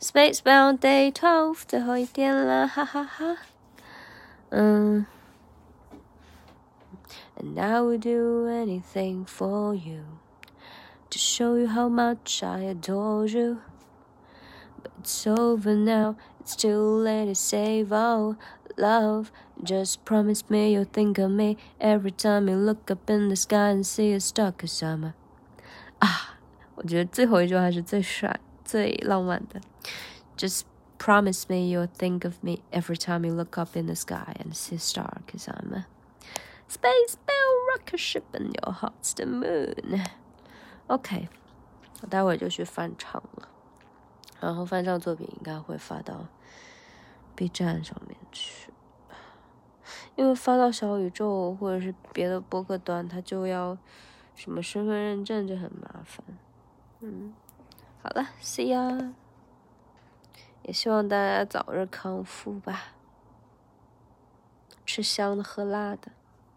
Spacebound Day Twelve，最后一天了，哈哈哈。嗯。And I would do anything for you to show you how much I adore you. But it's over now, it's too late to save our love. Just promise me you'll think of me every time you look up in the sky and see a star, cause I'm a 啊，我觉得最后一句话是最帅、 最浪漫的。Just promise me you'll think of me every time you look up in the sky and see star, cause I'm a space bell rocket ship and your heart's the moon. OK，我待会儿就去翻唱了，然后翻唱作品应该会发到 B 站上面去。因为发到小宇宙或者是别的播客端，它就要什么身份认证，就很麻烦。嗯，好了，See you。也希望大家早日康复吧，吃香的喝辣的。